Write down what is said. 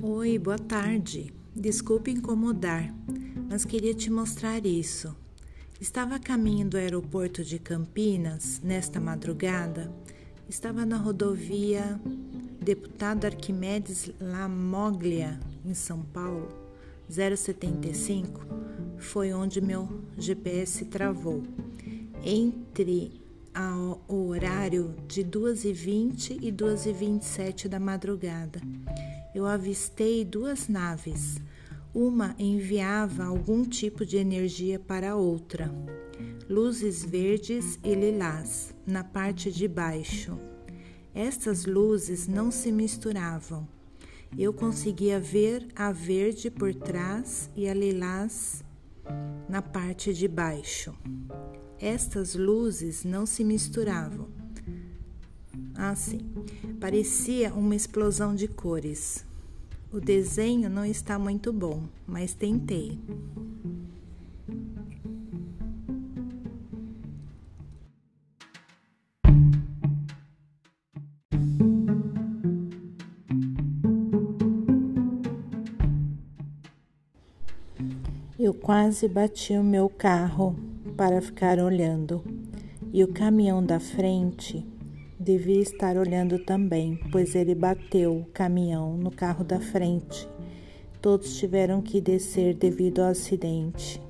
boa tarde. Desculpe incomodar, mas queria te mostrar isso. Estava a caminho do aeroporto de Campinas nesta madrugada. Estava na rodovia Deputado Arquimedes Lamoglia, em São Paulo, 075. Foi onde meu GPS travou. Entre o horário de 2h20 e 2h27 da madrugada. Eu avistei duas naves. Uma enviava algum tipo de energia para a outra, luzes verdes e lilás na parte de baixo. Estas luzes não se misturavam. Eu conseguia ver a verde por trás e a lilás na parte de baixo. Estas luzes não se misturavam. Assim, parecia uma explosão de cores. O desenho não está muito bom, mas tentei. Eu quase bati o meu carro para ficar olhando, e o caminhão da frente devia estar olhando também, pois ele bateu o caminhão no carro da frente. Todos tiveram que descer devido ao acidente.